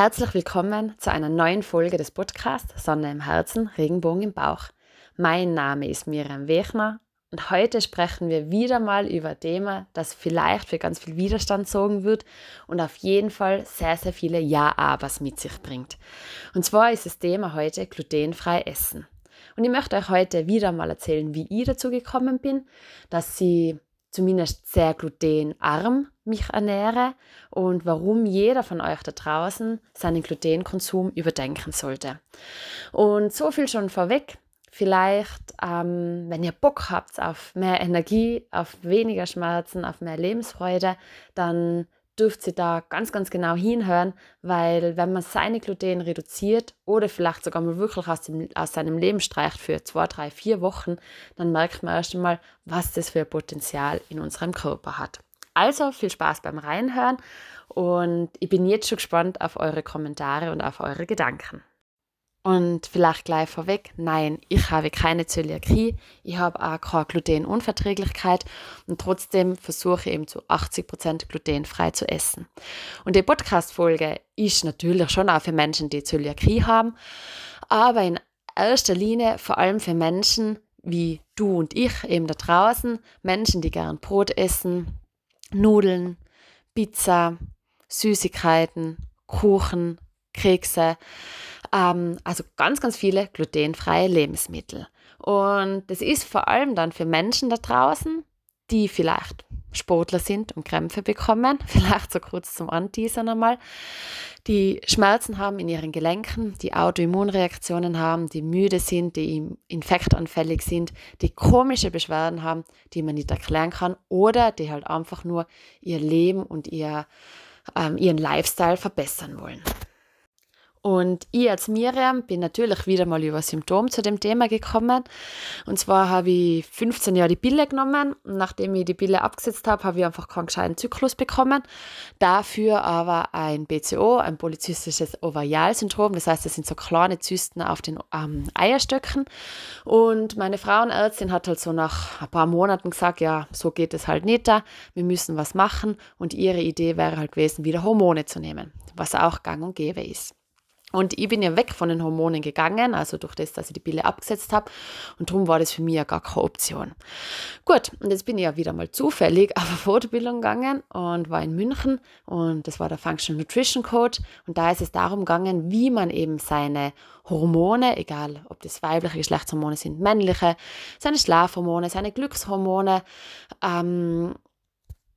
Herzlich willkommen zu einer neuen Folge des Podcasts Sonne im Herzen, Regenbogen im Bauch. Mein Name ist Miriam Wechner und heute sprechen wir wieder mal über ein Thema, das vielleicht für ganz viel Widerstand sorgen wird und auf jeden Fall sehr, sehr viele Ja-Abers mit sich bringt. Und zwar ist das Thema heute glutenfrei essen. Und ich möchte euch heute wieder mal erzählen, wie ich dazu gekommen bin, dass ich zumindest sehr glutenarm mich ernähre und warum jeder von euch da draußen seinen Glutenkonsum überdenken sollte. Und so viel schon vorweg. Vielleicht, ähm, wenn ihr Bock habt auf mehr Energie, auf weniger Schmerzen, auf mehr Lebensfreude, dann dürft ihr da ganz, ganz genau hinhören, weil wenn man seine Gluten reduziert oder vielleicht sogar mal wirklich aus, dem, aus seinem Leben streicht für zwei, drei, vier Wochen, dann merkt man erst einmal, was das für ein Potenzial in unserem Körper hat. Also viel Spaß beim Reinhören und ich bin jetzt schon gespannt auf eure Kommentare und auf eure Gedanken. Und vielleicht gleich vorweg, nein, ich habe keine Zöliakie, ich habe auch keine Glutenunverträglichkeit. Und trotzdem versuche ich eben zu 80% glutenfrei zu essen. Und die Podcast-Folge ist natürlich schon auch für Menschen, die Zöliakie haben, aber in erster Linie vor allem für Menschen wie du und ich eben da draußen, Menschen, die gern Brot essen, Nudeln, Pizza, Süßigkeiten, Kuchen, Kekse, ähm, also ganz, ganz viele glutenfreie Lebensmittel. Und das ist vor allem dann für Menschen da draußen, die vielleicht Sportler sind und Krämpfe bekommen, vielleicht so kurz zum Anteasern einmal, die Schmerzen haben in ihren Gelenken, die Autoimmunreaktionen haben, die müde sind, die infektanfällig sind, die komische Beschwerden haben, die man nicht erklären kann oder die halt einfach nur ihr Leben und ihr, ähm, ihren Lifestyle verbessern wollen. Und ich als Miriam bin natürlich wieder mal über Symptom zu dem Thema gekommen. Und zwar habe ich 15 Jahre die Pille genommen. Und nachdem ich die Pille abgesetzt habe, habe ich einfach keinen gescheiten Zyklus bekommen. Dafür aber ein BCO, ein polyzystisches Ovarialsyndrom. Das heißt, das sind so kleine Zysten auf den ähm, Eierstöcken. Und meine Frauenärztin hat halt so nach ein paar Monaten gesagt, ja, so geht es halt nicht da. Wir müssen was machen. Und ihre Idee wäre halt gewesen, wieder Hormone zu nehmen, was auch gang und gäbe ist. Und ich bin ja weg von den Hormonen gegangen, also durch das, dass ich die Pille abgesetzt habe. Und darum war das für mich ja gar keine Option. Gut, und jetzt bin ich ja wieder mal zufällig auf eine Fortbildung gegangen und war in München. Und das war der Functional Nutrition Code. Und da ist es darum gegangen, wie man eben seine Hormone, egal ob das weibliche Geschlechtshormone sind, männliche, seine Schlafhormone, seine Glückshormone, ähm,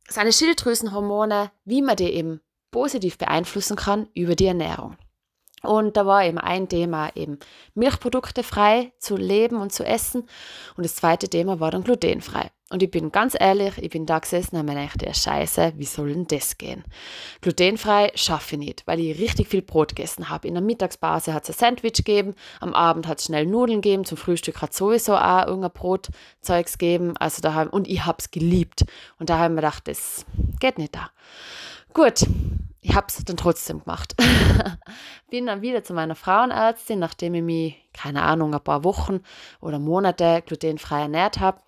seine Schilddrüsenhormone, wie man die eben positiv beeinflussen kann über die Ernährung. Und da war eben ein Thema eben Milchprodukte frei zu leben und zu essen. Und das zweite Thema war dann glutenfrei. Und ich bin ganz ehrlich, ich bin da gesessen und mir gedacht, Scheiße, wie soll denn das gehen? Glutenfrei schaffe ich nicht, weil ich richtig viel Brot gegessen habe. In der Mittagspause hat es ein Sandwich gegeben, am Abend hat es schnell Nudeln gegeben, zum Frühstück hat es sowieso auch irgendein Brotzeugs gegeben. Also da und ich habe es geliebt. Und da haben wir gedacht, das geht nicht da. Gut, ich habe es dann trotzdem gemacht. Bin dann wieder zu meiner Frauenärztin, nachdem ich mich, keine Ahnung, ein paar Wochen oder Monate glutenfrei ernährt habe.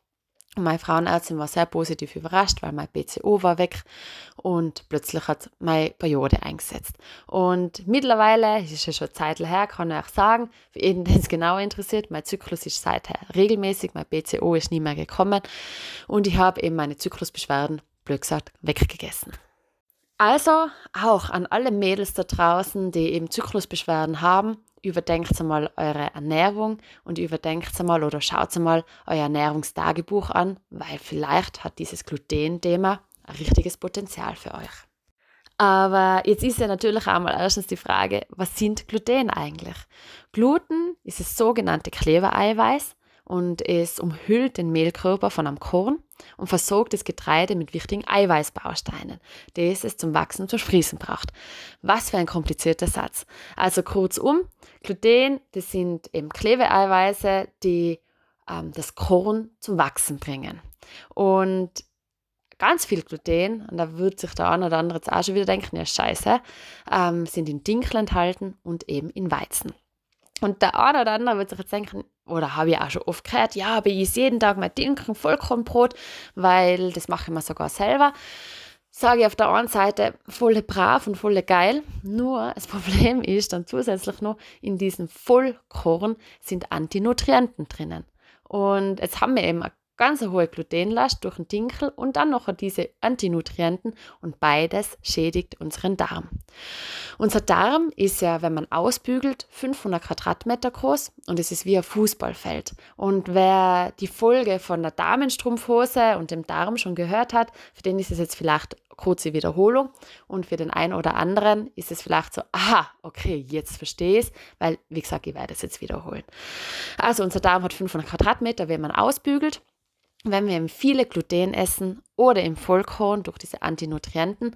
Meine Frauenärztin war sehr positiv überrascht, weil mein PCO war weg und plötzlich hat meine Periode eingesetzt. Und mittlerweile, es ist ja schon Zeit her, kann ich auch sagen, für jeden, den es genau interessiert, mein Zyklus ist seither regelmäßig, mein PCO ist nie mehr gekommen und ich habe eben meine Zyklusbeschwerden, blöd gesagt, weggegessen. Also auch an alle Mädels da draußen, die eben Zyklusbeschwerden haben, überdenkt einmal eure Ernährung und überdenkt einmal oder schaut einmal euer Ernährungstagebuch an, weil vielleicht hat dieses Gluten-Thema ein richtiges Potenzial für euch. Aber jetzt ist ja natürlich einmal erstens die Frage, was sind Gluten eigentlich? Gluten ist das sogenannte Klebereiweiß und es umhüllt den Mehlkörper von einem Korn und versorgt das Getreide mit wichtigen Eiweißbausteinen, das es zum Wachsen und zum Sprießen braucht. Was für ein komplizierter Satz. Also kurzum, Gluten, das sind eben Klebeeiweiße, die ähm, das Korn zum Wachsen bringen. Und ganz viel Gluten, und da wird sich der eine oder andere jetzt auch schon wieder denken, ja scheiße, ähm, sind in Dinkel enthalten und eben in Weizen. Und der eine oder andere wird sich jetzt denken, oder habe ich auch schon oft gehört, ja, aber ich esse jeden Tag mein Dinkel Vollkornbrot, weil das mache ich mir sogar selber. sage ich auf der einen Seite voll brav und voll geil. Nur das Problem ist dann zusätzlich noch, in diesem Vollkorn sind Antinutrienten drinnen. Und jetzt haben wir eben eine ganz hohe Glutenlast durch den Dinkel und dann noch diese Antinutrienten und beides schädigt unseren Darm. Unser Darm ist ja, wenn man ausbügelt, 500 Quadratmeter groß und es ist wie ein Fußballfeld. Und wer die Folge von der Damenstrumpfhose und dem Darm schon gehört hat, für den ist es jetzt vielleicht kurze Wiederholung und für den einen oder anderen ist es vielleicht so, aha, okay, jetzt verstehe ich es, weil, wie gesagt, ich werde es jetzt wiederholen. Also unser Darm hat 500 Quadratmeter, wenn man ausbügelt wenn wir viele Gluten essen oder im Vollkorn durch diese Antinutrienten,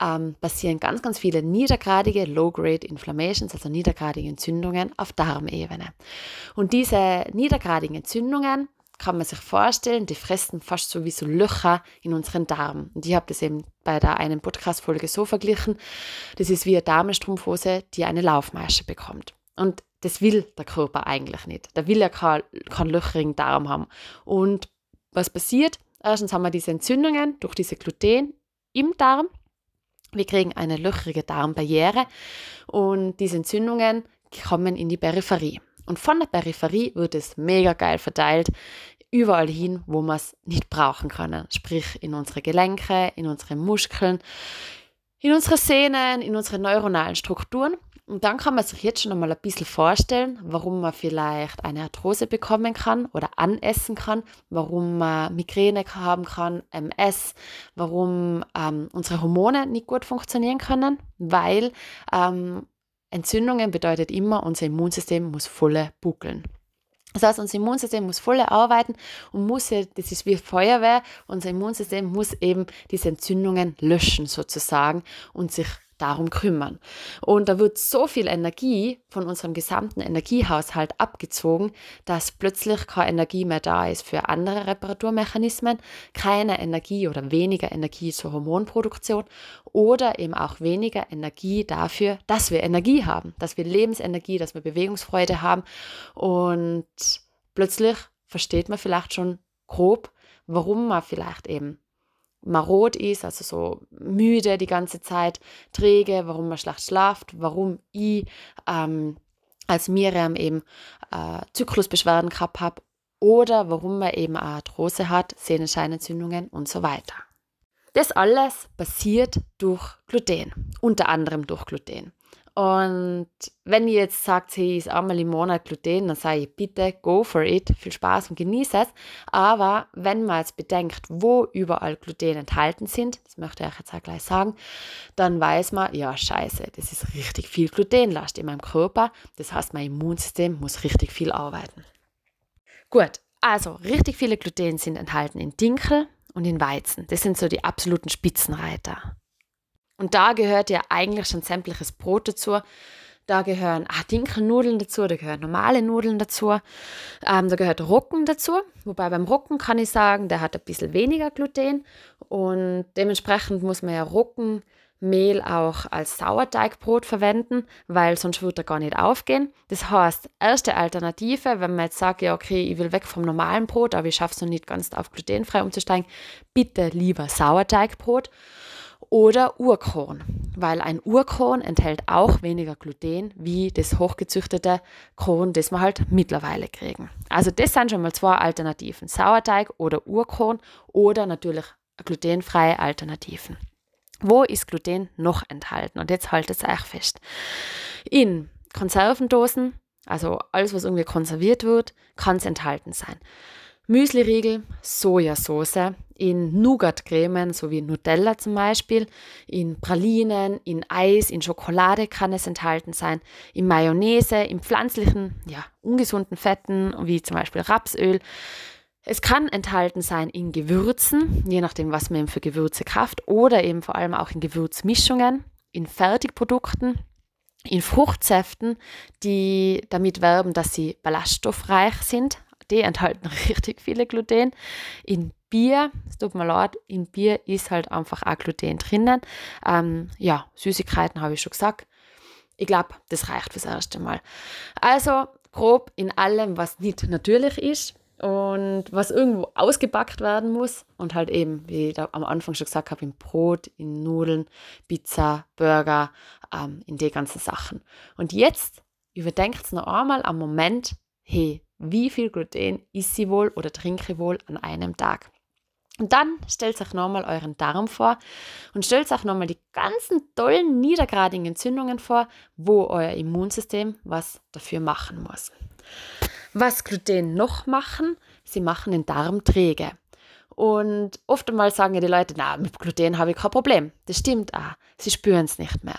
ähm, passieren ganz, ganz viele niedergradige Low-Grade Inflammations, also niedergradige Entzündungen auf Darmebene. Und diese niedergradigen Entzündungen kann man sich vorstellen, die fressen fast so wie so Löcher in unseren Darm. Und ich habe das eben bei der einen Podcast-Folge so verglichen. Das ist wie eine Damenstrumpfhose, die eine Laufmasche bekommt. Und das will der Körper eigentlich nicht. Der will ja keinen kein löcherigen Darm haben. Und was passiert? Erstens haben wir diese Entzündungen durch diese Gluten im Darm. Wir kriegen eine löcherige Darmbarriere und diese Entzündungen kommen in die Peripherie. Und von der Peripherie wird es mega geil verteilt, überall hin, wo wir es nicht brauchen können. Sprich in unsere Gelenke, in unsere Muskeln, in unsere Sehnen, in unsere neuronalen Strukturen. Und dann kann man sich jetzt schon einmal ein bisschen vorstellen, warum man vielleicht eine Arthrose bekommen kann oder anessen kann, warum man Migräne haben kann, MS, warum ähm, unsere Hormone nicht gut funktionieren können, weil ähm, Entzündungen bedeutet immer, unser Immunsystem muss volle buckeln. Das heißt, unser Immunsystem muss voll arbeiten und muss, das ist wie Feuerwehr, unser Immunsystem muss eben diese Entzündungen löschen sozusagen und sich darum kümmern. Und da wird so viel Energie von unserem gesamten Energiehaushalt abgezogen, dass plötzlich keine Energie mehr da ist für andere Reparaturmechanismen, keine Energie oder weniger Energie zur Hormonproduktion oder eben auch weniger Energie dafür, dass wir Energie haben, dass wir Lebensenergie, dass wir Bewegungsfreude haben und plötzlich versteht man vielleicht schon grob, warum man vielleicht eben marot ist, also so müde die ganze Zeit, träge, warum man schlecht schlaft, warum ich ähm, als Miriam eben äh, Zyklusbeschwerden gehabt habe oder warum man eben Arthrose hat, Sehnenscheinentzündungen und so weiter. Das alles passiert durch Gluten, unter anderem durch Gluten. Und wenn ihr jetzt sagt, hey, ist einmal im Monat Gluten, dann sage ich bitte, go for it, viel Spaß und genieße es. Aber wenn man jetzt bedenkt, wo überall Gluten enthalten sind, das möchte ich euch jetzt auch gleich sagen, dann weiß man, ja, scheiße, das ist richtig viel Glutenlast in meinem Körper. Das heißt, mein Immunsystem muss richtig viel arbeiten. Gut, also richtig viele Gluten sind enthalten in Dinkel und in Weizen. Das sind so die absoluten Spitzenreiter. Und da gehört ja eigentlich schon sämtliches Brot dazu. Da gehören ah, Dinkelnudeln dazu, da gehören normale Nudeln dazu, ähm, da gehört Rucken dazu. Wobei beim Rucken kann ich sagen, der hat ein bisschen weniger Gluten und dementsprechend muss man ja Ruckenmehl auch als Sauerteigbrot verwenden, weil sonst wird er gar nicht aufgehen. Das heißt, erste Alternative, wenn man jetzt sagt, ja okay, ich will weg vom normalen Brot, aber ich schaffe es noch nicht ganz auf glutenfrei umzusteigen, bitte lieber Sauerteigbrot oder Urkorn, weil ein Urkorn enthält auch weniger Gluten wie das hochgezüchtete Korn, das wir halt mittlerweile kriegen. Also das sind schon mal zwei Alternativen, Sauerteig oder Urkorn oder natürlich glutenfreie Alternativen. Wo ist Gluten noch enthalten? Und jetzt haltet es euch fest. In Konservendosen, also alles, was irgendwie konserviert wird, kann es enthalten sein. Müsliriegel, Sojasauce, in Nougat-Cremen, so wie Nutella zum Beispiel, in Pralinen, in Eis, in Schokolade kann es enthalten sein, in Mayonnaise, in pflanzlichen, ja, ungesunden Fetten, wie zum Beispiel Rapsöl. Es kann enthalten sein in Gewürzen, je nachdem, was man eben für Gewürze kauft, oder eben vor allem auch in Gewürzmischungen, in Fertigprodukten, in Fruchtsäften, die damit werben, dass sie ballaststoffreich sind, die enthalten richtig viele Gluten. In Bier, es tut mir leid, in Bier ist halt einfach auch Gluten drinnen. Ähm, ja, Süßigkeiten habe ich schon gesagt. Ich glaube, das reicht fürs erste Mal. Also grob in allem, was nicht natürlich ist, und was irgendwo ausgebackt werden muss und halt eben, wie ich am Anfang schon gesagt habe, in Brot, in Nudeln, Pizza, Burger, ähm, in die ganzen Sachen. Und jetzt überdenkt noch einmal am Moment, hey, wie viel Gluten isst sie wohl oder trinke wohl an einem Tag? Und dann stellt euch nochmal euren Darm vor und stellt euch nochmal die ganzen tollen niedergradigen Entzündungen vor, wo euer Immunsystem was dafür machen muss. Was Gluten noch machen? Sie machen den Darm träge. Und oft einmal sagen ja die Leute, na, mit Gluten habe ich kein Problem. Das stimmt auch. Sie spüren es nicht mehr.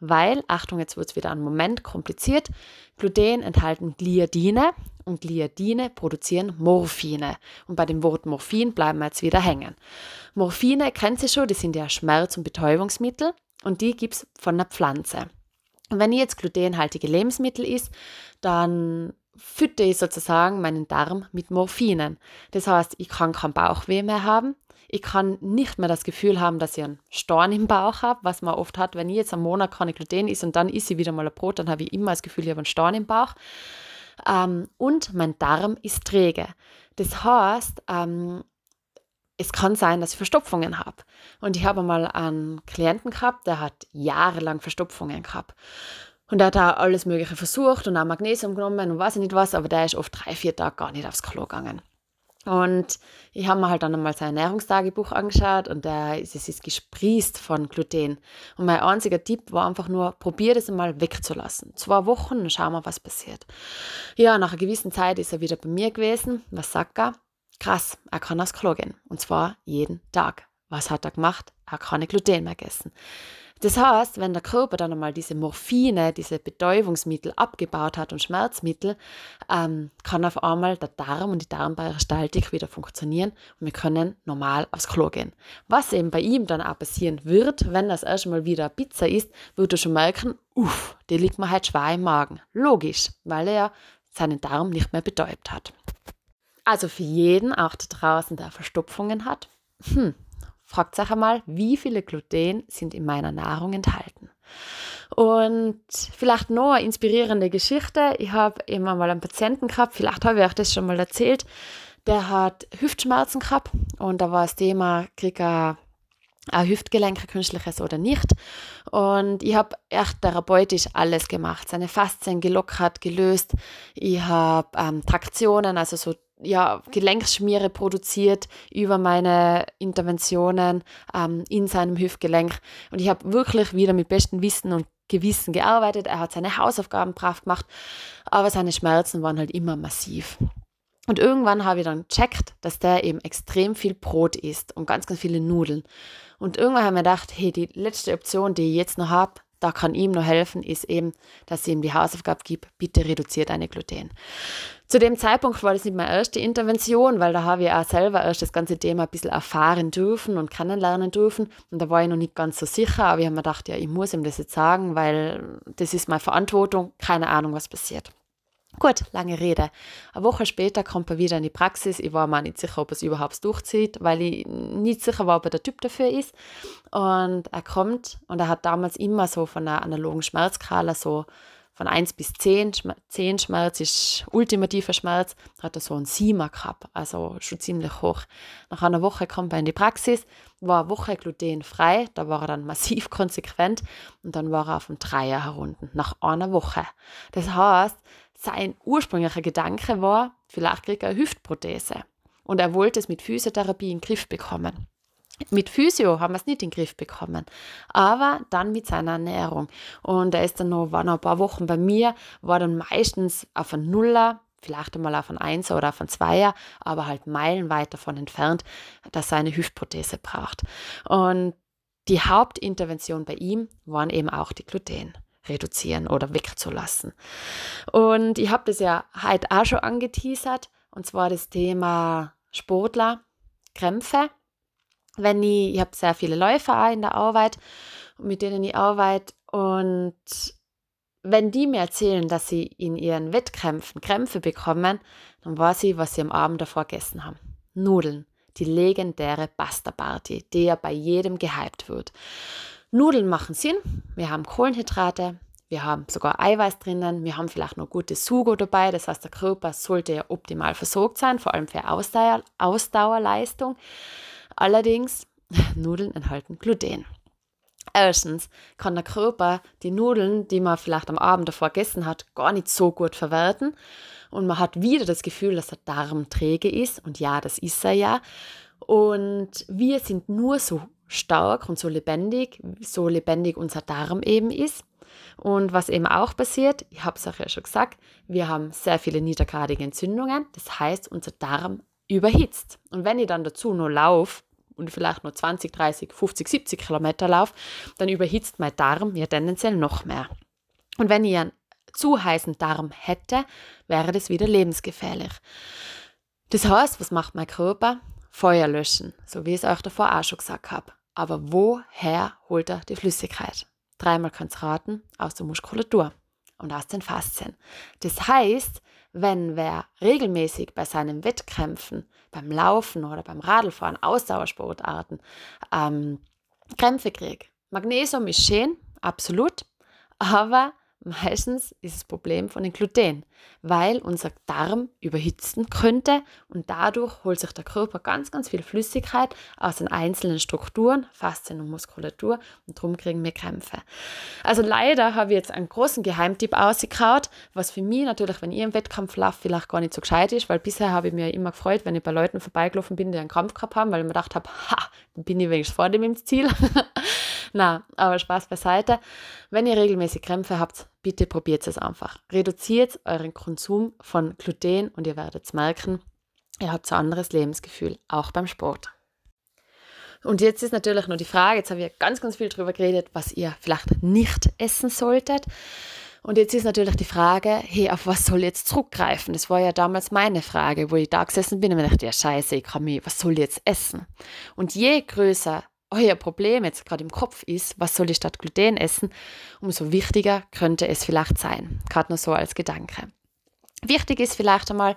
Weil, Achtung, jetzt wird es wieder einen Moment kompliziert, Gluten enthalten Gliadine und Gliadine produzieren Morphine. Und bei dem Wort Morphin bleiben wir jetzt wieder hängen. Morphine kennt Sie schon, die sind ja Schmerz- und Betäubungsmittel und die gibt es von der Pflanze. Und wenn ich jetzt glutenhaltige Lebensmittel isst, dann fütter ich sozusagen meinen Darm mit Morphinen. Das heißt, ich kann kein Bauchweh mehr haben. Ich kann nicht mehr das Gefühl haben, dass ich einen Storn im Bauch habe, was man oft hat, wenn ich jetzt am Monat keine Gluten isst und dann esse ich wieder mal ein Brot, dann habe ich immer das Gefühl, ich habe einen Storn im Bauch. Ähm, und mein Darm ist träge. Das heißt, ähm, es kann sein, dass ich Verstopfungen habe. Und ich habe mal einen Klienten gehabt, der hat jahrelang Verstopfungen gehabt. Und er hat da alles Mögliche versucht und auch Magnesium genommen und weiß ich nicht was, aber der ist oft drei, vier Tage gar nicht aufs Klo gegangen. Und ich habe mir halt dann einmal sein Ernährungstagebuch angeschaut und es ist gesprießt von Gluten. Und mein einziger Tipp war einfach nur, probier das einmal wegzulassen. Zwei Wochen und schauen wir, was passiert. Ja, nach einer gewissen Zeit ist er wieder bei mir gewesen. Was sagt er? Krass, er kann aufs Klo gehen. Und zwar jeden Tag. Was hat er gemacht? Er hat keine Gluten mehr gegessen. Das heißt, wenn der Körper dann einmal diese Morphine, diese Betäubungsmittel abgebaut hat und Schmerzmittel, ähm, kann auf einmal der Darm und die Darmperistaltik wieder funktionieren und wir können normal aufs Klo gehen. Was eben bei ihm dann auch passieren wird, wenn das erste Mal wieder Pizza isst, wird er schon merken, uff, die liegt mir halt schwer im Magen. Logisch, weil er seinen Darm nicht mehr betäubt hat. Also für jeden, auch da draußen, der Verstopfungen hat, hm, fragt euch einmal, wie viele Gluten sind in meiner Nahrung enthalten. Und vielleicht noch eine inspirierende Geschichte. Ich habe immer mal einen Patienten gehabt, vielleicht habe ich euch das schon mal erzählt, der hat Hüftschmerzen gehabt und da war das Thema, kriegt er ein Hüftgelenk, künstliches oder nicht. Und ich habe echt therapeutisch alles gemacht. Seine Faszien gelockert, gelöst. Ich habe ähm, Traktionen, also so ja, Gelenkschmiere produziert über meine Interventionen ähm, in seinem Hüftgelenk. Und ich habe wirklich wieder mit bestem Wissen und Gewissen gearbeitet. Er hat seine Hausaufgaben brav gemacht, aber seine Schmerzen waren halt immer massiv. Und irgendwann habe ich dann gecheckt, dass der eben extrem viel Brot isst und ganz, ganz viele Nudeln. Und irgendwann habe ich mir gedacht, hey, die letzte Option, die ich jetzt noch habe, da kann ihm nur helfen, ist eben, dass ich ihm die Hausaufgabe gibt, bitte reduziert deine Gluten. Zu dem Zeitpunkt war das nicht meine erste Intervention, weil da habe ich auch selber erst das ganze Thema ein bisschen erfahren dürfen und kennenlernen dürfen. Und da war ich noch nicht ganz so sicher, aber ich habe mir gedacht, ja, ich muss ihm das jetzt sagen, weil das ist meine Verantwortung, keine Ahnung, was passiert. Gut, lange Rede. Eine Woche später kommt er wieder in die Praxis. Ich war mir nicht sicher, ob er es überhaupt durchzieht, weil ich nicht sicher war, ob er der Typ dafür ist. Und er kommt und er hat damals immer so von einer analogen Schmerzskala so von 1 bis 10, 10 Schmerz ist ultimativer Schmerz, hat er so einen Siemer gehabt, also schon ziemlich hoch. Nach einer Woche kommt er in die Praxis, war eine Woche glutenfrei, da war er dann massiv konsequent und dann war er auf dem Dreier herunten, nach einer Woche. Das heißt, sein ursprünglicher Gedanke war, vielleicht kriegt er eine Hüftprothese. Und er wollte es mit Physiotherapie in den Griff bekommen. Mit Physio haben wir es nicht in den Griff bekommen, aber dann mit seiner Ernährung. Und er ist dann noch, war noch ein paar Wochen bei mir, war dann meistens auf ein Nuller, vielleicht einmal auf ein Einser oder auf ein Zweier, aber halt meilenweit davon entfernt, dass er eine Hüftprothese braucht. Und die Hauptintervention bei ihm waren eben auch die Gluten reduzieren oder wegzulassen. Und ich habe das ja heute auch schon angeteasert, und zwar das Thema Sportler, Krämpfe. Wenn ich, ich habe sehr viele Läufer auch in der Arbeit, mit denen ich arbeite und wenn die mir erzählen, dass sie in ihren Wettkämpfen Krämpfe bekommen, dann weiß ich, was sie am Abend davor gegessen haben. Nudeln, die legendäre Pasta Party, die ja bei jedem gehypt wird. Nudeln machen Sinn. Wir haben Kohlenhydrate, wir haben sogar Eiweiß drinnen, wir haben vielleicht noch gutes Sugo dabei, das heißt, der Körper sollte ja optimal versorgt sein, vor allem für Ausdauer, Ausdauerleistung. Allerdings, Nudeln enthalten Gluten. Erstens kann der Körper die Nudeln, die man vielleicht am Abend davor gegessen hat, gar nicht so gut verwerten. Und man hat wieder das Gefühl, dass der Darm träge ist. Und ja, das ist er ja. Und wir sind nur so stark und so lebendig, so lebendig unser Darm eben ist. Und was eben auch passiert, ich habe es auch ja schon gesagt, wir haben sehr viele niedergradige Entzündungen. Das heißt, unser Darm überhitzt. Und wenn ich dann dazu nur laufe, und vielleicht nur 20, 30, 50, 70 Kilometer laufe, dann überhitzt mein Darm ja tendenziell noch mehr. Und wenn ich einen zu heißen Darm hätte, wäre das wieder lebensgefährlich. Das heißt, was macht mein Körper? Feuer löschen, so wie ich es euch davor auch schon gesagt habe. Aber woher holt er die Flüssigkeit? Dreimal könnt ihr raten, aus der Muskulatur und aus den Faszien. Das heißt, wenn wer regelmäßig bei seinen Wettkämpfen, beim Laufen oder beim Radlfahren, Ausdauersportarten, ähm, Krämpfe kriegt, Magnesium ist schön, absolut, aber Meistens ist das Problem von den Gluten, weil unser Darm überhitzen könnte und dadurch holt sich der Körper ganz, ganz viel Flüssigkeit aus den einzelnen Strukturen, Faszien und Muskulatur und darum kriegen wir Krämpfe. Also leider habe ich jetzt einen großen Geheimtipp ausgekaut, was für mich natürlich, wenn ich im Wettkampf laufe, vielleicht gar nicht so gescheit ist, weil bisher habe ich mir immer gefreut, wenn ich bei Leuten vorbeigelaufen bin, die einen Kampf gehabt haben, weil ich mir gedacht habe, ha, bin ich wenigstens vor dem ins Ziel. Na, aber Spaß beiseite. Wenn ihr regelmäßig Krämpfe habt, bitte probiert es einfach. Reduziert euren Konsum von Gluten und ihr werdet merken, ihr habt ein anderes Lebensgefühl, auch beim Sport. Und jetzt ist natürlich nur die Frage, jetzt habe ich ganz, ganz viel darüber geredet, was ihr vielleicht nicht essen solltet. Und jetzt ist natürlich die Frage, hey, auf was soll ich jetzt zurückgreifen? Das war ja damals meine Frage, wo ich da gesessen bin und mir dachte, ja scheiße, ich kann mich, was soll ich jetzt essen? Und je größer euer Problem jetzt gerade im Kopf ist, was soll ich statt Gluten essen, umso wichtiger könnte es vielleicht sein. Gerade nur so als Gedanke. Wichtig ist vielleicht einmal,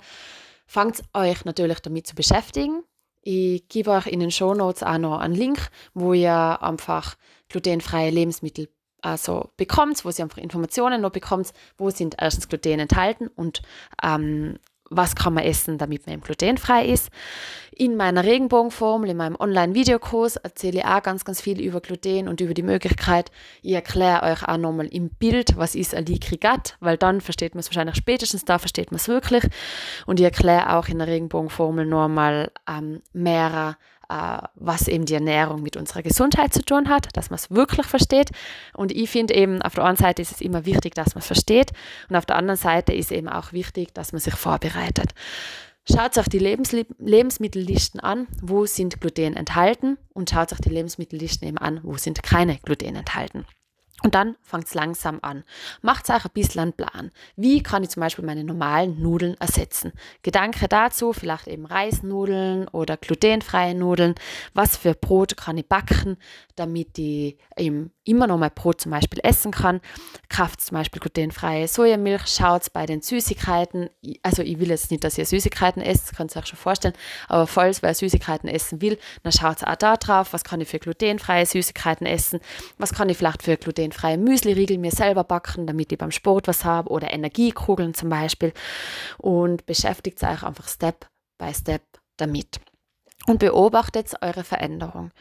fangt euch natürlich damit zu beschäftigen. Ich gebe euch in den Show Notes auch noch einen Link, wo ihr einfach glutenfreie Lebensmittel also bekommt, wo ihr einfach Informationen noch bekommt, wo sind erstens Gluten enthalten und ähm, was kann man essen, damit man glutenfrei ist. In meiner Regenbogenformel, in meinem Online-Videokurs erzähle ich auch ganz, ganz viel über Gluten und über die Möglichkeit. Ich erkläre euch auch nochmal im Bild, was ist ein Likrigat, weil dann versteht man es wahrscheinlich spätestens, da versteht man es wirklich. Und ich erkläre auch in der Regenbogenformel nochmal ähm, mehrer was eben die Ernährung mit unserer Gesundheit zu tun hat, dass man es wirklich versteht. Und ich finde eben, auf der einen Seite ist es immer wichtig, dass man es versteht und auf der anderen Seite ist eben auch wichtig, dass man sich vorbereitet. Schaut euch die Lebensli Lebensmittellisten an, wo sind Gluten enthalten und schaut euch die Lebensmittellisten eben an, wo sind keine Gluten enthalten. Und dann fängt es langsam an. Macht euch ein bisschen einen Plan. Wie kann ich zum Beispiel meine normalen Nudeln ersetzen? Gedanke dazu, vielleicht eben Reisnudeln oder glutenfreie Nudeln. Was für Brot kann ich backen, damit ich eben immer noch mal Brot zum Beispiel essen kann. Kauft zum Beispiel glutenfreie Sojamilch. Schaut bei den Süßigkeiten. Also ich will jetzt nicht, dass ihr Süßigkeiten esst, könnt ihr euch schon vorstellen. Aber falls wer Süßigkeiten essen will, dann schaut auch da drauf. Was kann ich für glutenfreie Süßigkeiten essen? Was kann ich vielleicht für gluten glutenfreie Müsli-Riegel mir selber backen, damit ich beim Sport was habe oder Energiekugeln zum Beispiel. Und beschäftigt euch einfach Step by Step damit. Und beobachtet eure Veränderung.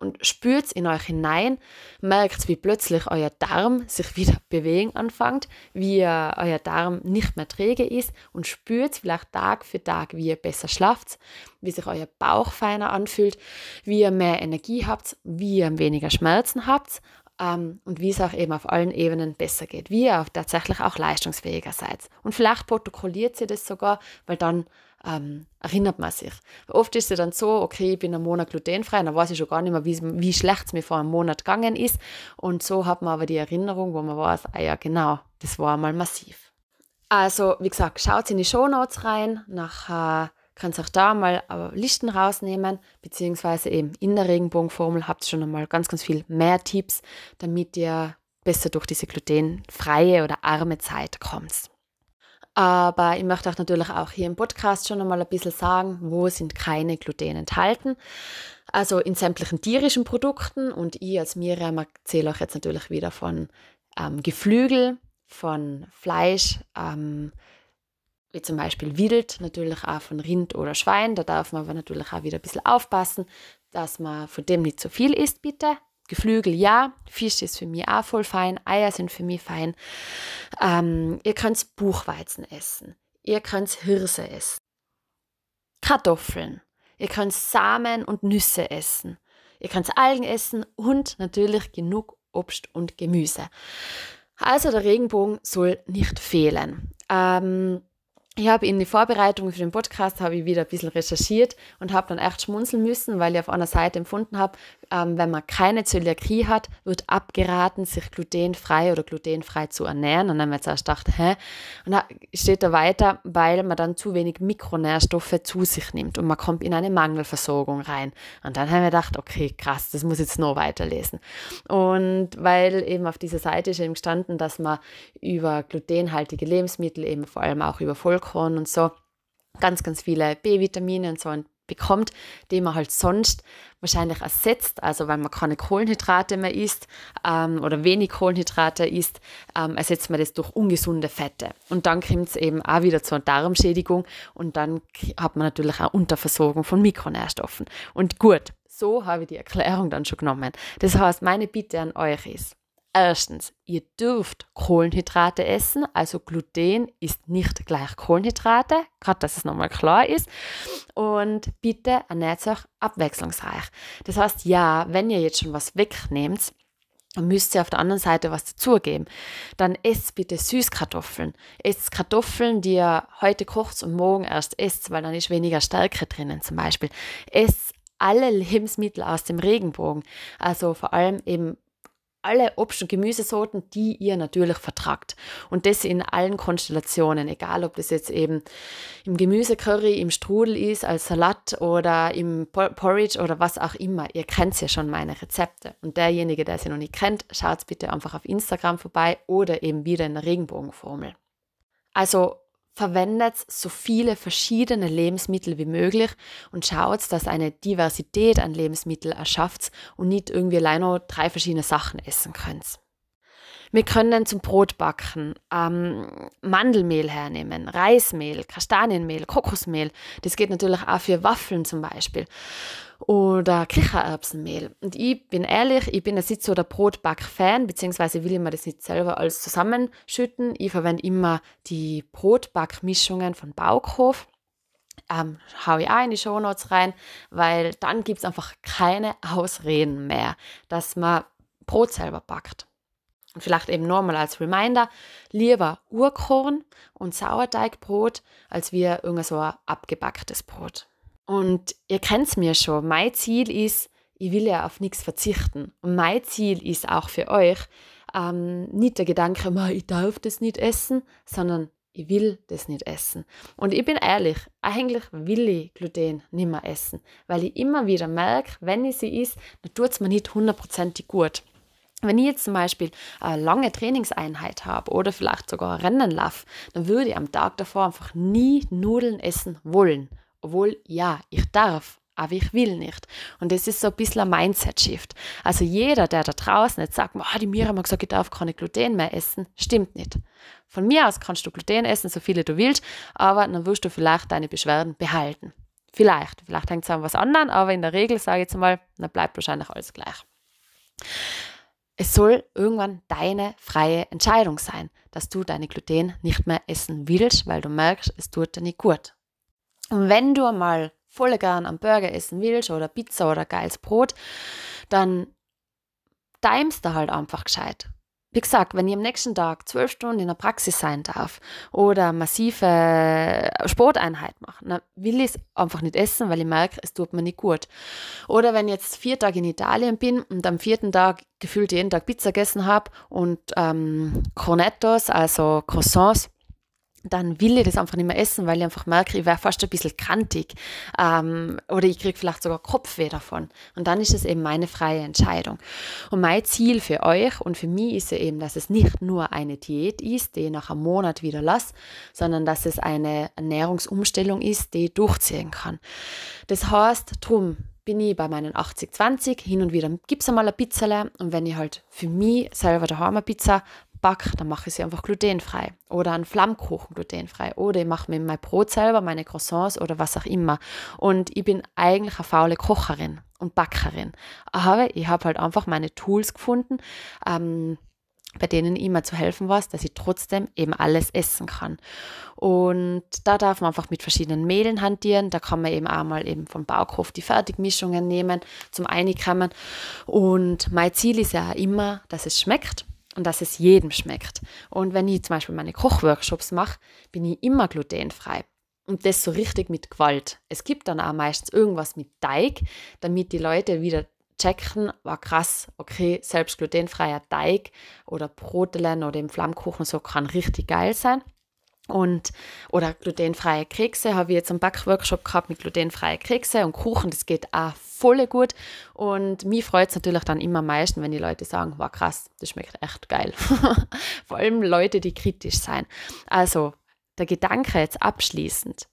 Und spürt in euch hinein, merkt, wie plötzlich euer Darm sich wieder bewegen anfängt, wie euer Darm nicht mehr träge ist und spürt vielleicht Tag für Tag, wie ihr besser schlaft, wie sich euer Bauch feiner anfühlt, wie ihr mehr Energie habt, wie ihr weniger Schmerzen habt ähm, und wie es auch eben auf allen Ebenen besser geht, wie ihr auch tatsächlich auch leistungsfähiger seid. Und vielleicht protokolliert ihr das sogar, weil dann ähm, erinnert man sich. Oft ist es dann so, okay, ich bin einen Monat glutenfrei, dann weiß ich schon gar nicht mehr, wie, schlecht es mir vor einem Monat gegangen ist. Und so hat man aber die Erinnerung, wo man weiß, ah ja, genau, das war einmal massiv. Also, wie gesagt, schaut in die Shownotes rein, nach kannst auch da mal äh, Listen rausnehmen, beziehungsweise eben in der Regenbogenformel habt ihr schon einmal ganz, ganz viel mehr Tipps, damit ihr besser durch diese glutenfreie oder arme Zeit kommt. Aber ich möchte euch natürlich auch hier im Podcast schon einmal ein bisschen sagen, wo sind keine Gluten enthalten. Also in sämtlichen tierischen Produkten und ich als Miriam erzähle euch jetzt natürlich wieder von ähm, Geflügel, von Fleisch, ähm, wie zum Beispiel Wild, natürlich auch von Rind oder Schwein. Da darf man aber natürlich auch wieder ein bisschen aufpassen, dass man von dem nicht zu viel isst, bitte. Geflügel ja, Fisch ist für mich auch voll fein, Eier sind für mich fein. Ähm, ihr könnt Buchweizen essen, ihr könnt Hirse essen, Kartoffeln, ihr könnt Samen und Nüsse essen, ihr könnt Algen essen und natürlich genug Obst und Gemüse. Also der Regenbogen soll nicht fehlen. Ähm, ich habe in die Vorbereitung für den Podcast habe ich wieder ein bisschen recherchiert und habe dann echt schmunzeln müssen, weil ich auf einer Seite empfunden habe, ähm, wenn man keine Zöliakie hat, wird abgeraten, sich glutenfrei oder glutenfrei zu ernähren. Und dann haben wir jetzt erst gedacht, hä? Und da steht da weiter, weil man dann zu wenig Mikronährstoffe zu sich nimmt und man kommt in eine Mangelversorgung rein. Und dann haben wir gedacht, okay, krass, das muss ich jetzt noch weiterlesen. Und weil eben auf dieser Seite ist eben gestanden, dass man über glutenhaltige Lebensmittel, eben vor allem auch über Vollkorn, Vollkorn und so ganz, ganz viele B-Vitamine und so bekommt, die man halt sonst wahrscheinlich ersetzt, also weil man keine Kohlenhydrate mehr isst ähm, oder wenig Kohlenhydrate isst, ähm, ersetzt man das durch ungesunde Fette. Und dann kommt es eben auch wieder zur Darmschädigung und dann hat man natürlich auch Unterversorgung von Mikronährstoffen. Und gut, so habe ich die Erklärung dann schon genommen. Das heißt, meine Bitte an euch ist, Erstens, ihr dürft Kohlenhydrate essen, also Gluten ist nicht gleich Kohlenhydrate, gerade dass es nochmal klar ist. Und bitte ernährt euch abwechslungsreich. Das heißt, ja, wenn ihr jetzt schon was wegnehmt, müsst ihr auf der anderen Seite was dazugeben. Dann esst bitte Süßkartoffeln. Esst Kartoffeln, die ihr heute kocht und morgen erst esst, weil dann ist weniger Stärke drinnen zum Beispiel. Esst alle Lebensmittel aus dem Regenbogen. Also vor allem eben alle Obst- und Gemüsesorten, die ihr natürlich vertragt. Und das in allen Konstellationen, egal ob das jetzt eben im Gemüsecurry, im Strudel ist, als Salat oder im Porridge oder was auch immer. Ihr kennt ja schon meine Rezepte. Und derjenige, der sie noch nicht kennt, schaut bitte einfach auf Instagram vorbei oder eben wieder in der Regenbogenformel. Also verwendet so viele verschiedene Lebensmittel wie möglich und schaut, dass eine Diversität an Lebensmitteln erschafft und nicht irgendwie allein nur drei verschiedene Sachen essen könnt. Wir können zum Brot backen ähm, Mandelmehl hernehmen, Reismehl, Kastanienmehl, Kokosmehl. Das geht natürlich auch für Waffeln zum Beispiel oder Kichererbsenmehl. Und ich bin ehrlich, ich bin jetzt nicht so der Brotback-Fan, beziehungsweise will ich mir das nicht selber alles zusammenschütten. Ich verwende immer die Brotbackmischungen von Baukhof. Ähm, hau ich auch in die Shownotes rein, weil dann gibt es einfach keine Ausreden mehr, dass man Brot selber backt. Und vielleicht eben nochmal als Reminder, lieber Urkorn und Sauerteigbrot, als wir irgend so ein abgebacktes Brot. Und ihr kennt es mir schon, mein Ziel ist, ich will ja auf nichts verzichten. Und mein Ziel ist auch für euch, ähm, nicht der Gedanke, ich darf das nicht essen, sondern ich will das nicht essen. Und ich bin ehrlich, eigentlich will ich Gluten nicht mehr essen, weil ich immer wieder merke, wenn ich sie isst, dann tut es mir nicht hundertprozentig gut. Wenn ich jetzt zum Beispiel eine lange Trainingseinheit habe oder vielleicht sogar Rennen laufe, dann würde ich am Tag davor einfach nie Nudeln essen wollen. Obwohl, ja, ich darf, aber ich will nicht. Und das ist so ein bisschen ein Mindset-Shift. Also jeder, der da draußen jetzt sagt, oh, die Mira hat gesagt, ich darf keine Gluten mehr essen, stimmt nicht. Von mir aus kannst du Gluten essen, so viele du willst, aber dann wirst du vielleicht deine Beschwerden behalten. Vielleicht, vielleicht hängt es an was anderem, aber in der Regel sage ich jetzt mal, dann bleibt wahrscheinlich alles gleich. Es soll irgendwann deine freie Entscheidung sein, dass du deine Gluten nicht mehr essen willst, weil du merkst, es tut dir nicht gut. Und wenn du mal voll gern am Burger essen willst oder Pizza oder geiles Brot, dann timest du halt einfach gescheit. Wie gesagt, wenn ich am nächsten Tag zwölf Stunden in der Praxis sein darf oder massive Sporteinheit machen, dann will ich es einfach nicht essen, weil ich merke, es tut mir nicht gut. Oder wenn ich jetzt vier Tage in Italien bin und am vierten Tag gefühlt jeden Tag Pizza gegessen habe und ähm, Cornettos, also Croissants, dann will ich das einfach nicht mehr essen, weil ich einfach merke, ich wäre fast ein bisschen kantig ähm, oder ich kriege vielleicht sogar Kopfweh davon. Und dann ist es eben meine freie Entscheidung. Und mein Ziel für euch und für mich ist ja eben, dass es nicht nur eine Diät ist, die ich nach einem Monat wieder lasse, sondern dass es eine Ernährungsumstellung ist, die ich durchziehen kann. Das heißt, drum bin ich bei meinen 80-20, hin und wieder gibt es einmal eine Pizza und wenn ich halt für mich selber daheim eine Pizza backe, dann mache ich sie einfach glutenfrei. Oder einen Flammkuchen glutenfrei. Oder ich mache mir mein Brot selber, meine Croissants oder was auch immer. Und ich bin eigentlich eine faule Kocherin und Backerin. Aber ich habe halt einfach meine Tools gefunden, ähm, bei denen immer zu helfen weiß, dass ich trotzdem eben alles essen kann. Und da darf man einfach mit verschiedenen Mehlen hantieren. Da kann man eben auch mal eben vom Bauhof die Fertigmischungen nehmen zum Einkommen. Und mein Ziel ist ja immer, dass es schmeckt und dass es jedem schmeckt. Und wenn ich zum Beispiel meine Kochworkshops mache, bin ich immer glutenfrei. Und das so richtig mit Gewalt. Es gibt dann auch meistens irgendwas mit Teig, damit die Leute wieder checken, war krass, okay, selbst glutenfreier Teig oder Brotelen oder im Flammkuchen so kann richtig geil sein. Und, oder glutenfreie Kekse habe ich jetzt einen Backworkshop gehabt mit glutenfreien Kekse und Kuchen, das geht auch voll gut. Und mich freut es natürlich dann immer am meisten, wenn die Leute sagen, war krass, das schmeckt echt geil. Vor allem Leute, die kritisch sein. Also, der Gedanke jetzt abschließend,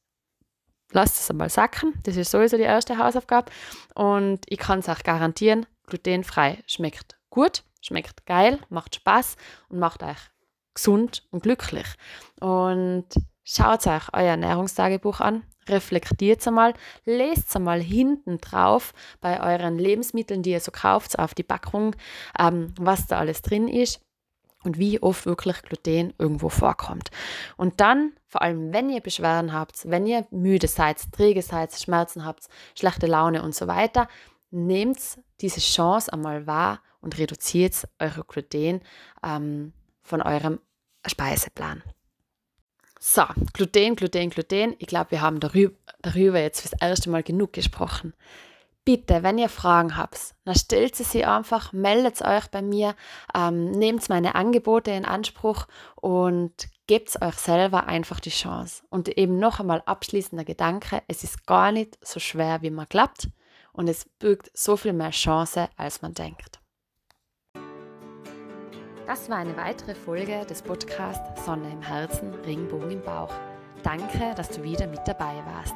lasst es einmal sacken. Das ist sowieso die erste Hausaufgabe. Und ich kann es auch garantieren, glutenfrei schmeckt gut, schmeckt geil, macht Spaß und macht euch gesund und glücklich. Und schaut euch euer Ernährungstagebuch an, reflektiert es einmal, lest es einmal hinten drauf bei euren Lebensmitteln, die ihr so kauft, auf die Packung, ähm, was da alles drin ist und wie oft wirklich Gluten irgendwo vorkommt. Und dann, vor allem wenn ihr Beschwerden habt, wenn ihr müde seid, träge seid, Schmerzen habt, schlechte Laune und so weiter, nehmt diese Chance einmal wahr und reduziert eure Gluten ähm, von eurem Speiseplan. So, Gluten, Gluten, Gluten. Ich glaube, wir haben darüber, jetzt fürs erste Mal genug gesprochen. Bitte, wenn ihr Fragen habt, dann stellt sie einfach, meldet euch bei mir, ähm, nehmt meine Angebote in Anspruch und gebt euch selber einfach die Chance. Und eben noch einmal abschließender Gedanke, es ist gar nicht so schwer, wie man glaubt und es birgt so viel mehr Chance, als man denkt. Das war eine weitere Folge des Podcasts Sonne im Herzen, Regenbogen im Bauch. Danke, dass du wieder mit dabei warst.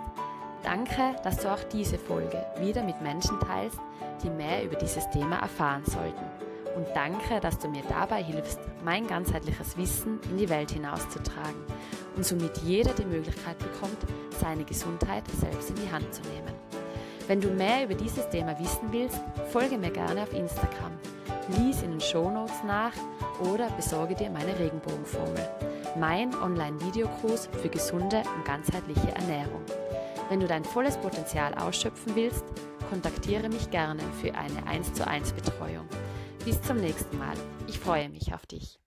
Danke, dass du auch diese Folge wieder mit Menschen teilst, die mehr über dieses Thema erfahren sollten. Und danke, dass du mir dabei hilfst, mein ganzheitliches Wissen in die Welt hinauszutragen und somit jeder die Möglichkeit bekommt, seine Gesundheit selbst in die Hand zu nehmen. Wenn du mehr über dieses Thema wissen willst, folge mir gerne auf Instagram, lies in den Shownotes nach oder besorge dir meine Regenbogenformel, mein Online-Videokurs für gesunde und ganzheitliche Ernährung. Wenn du dein volles Potenzial ausschöpfen willst, kontaktiere mich gerne für eine 1 zu 1 Betreuung. Bis zum nächsten Mal. Ich freue mich auf dich.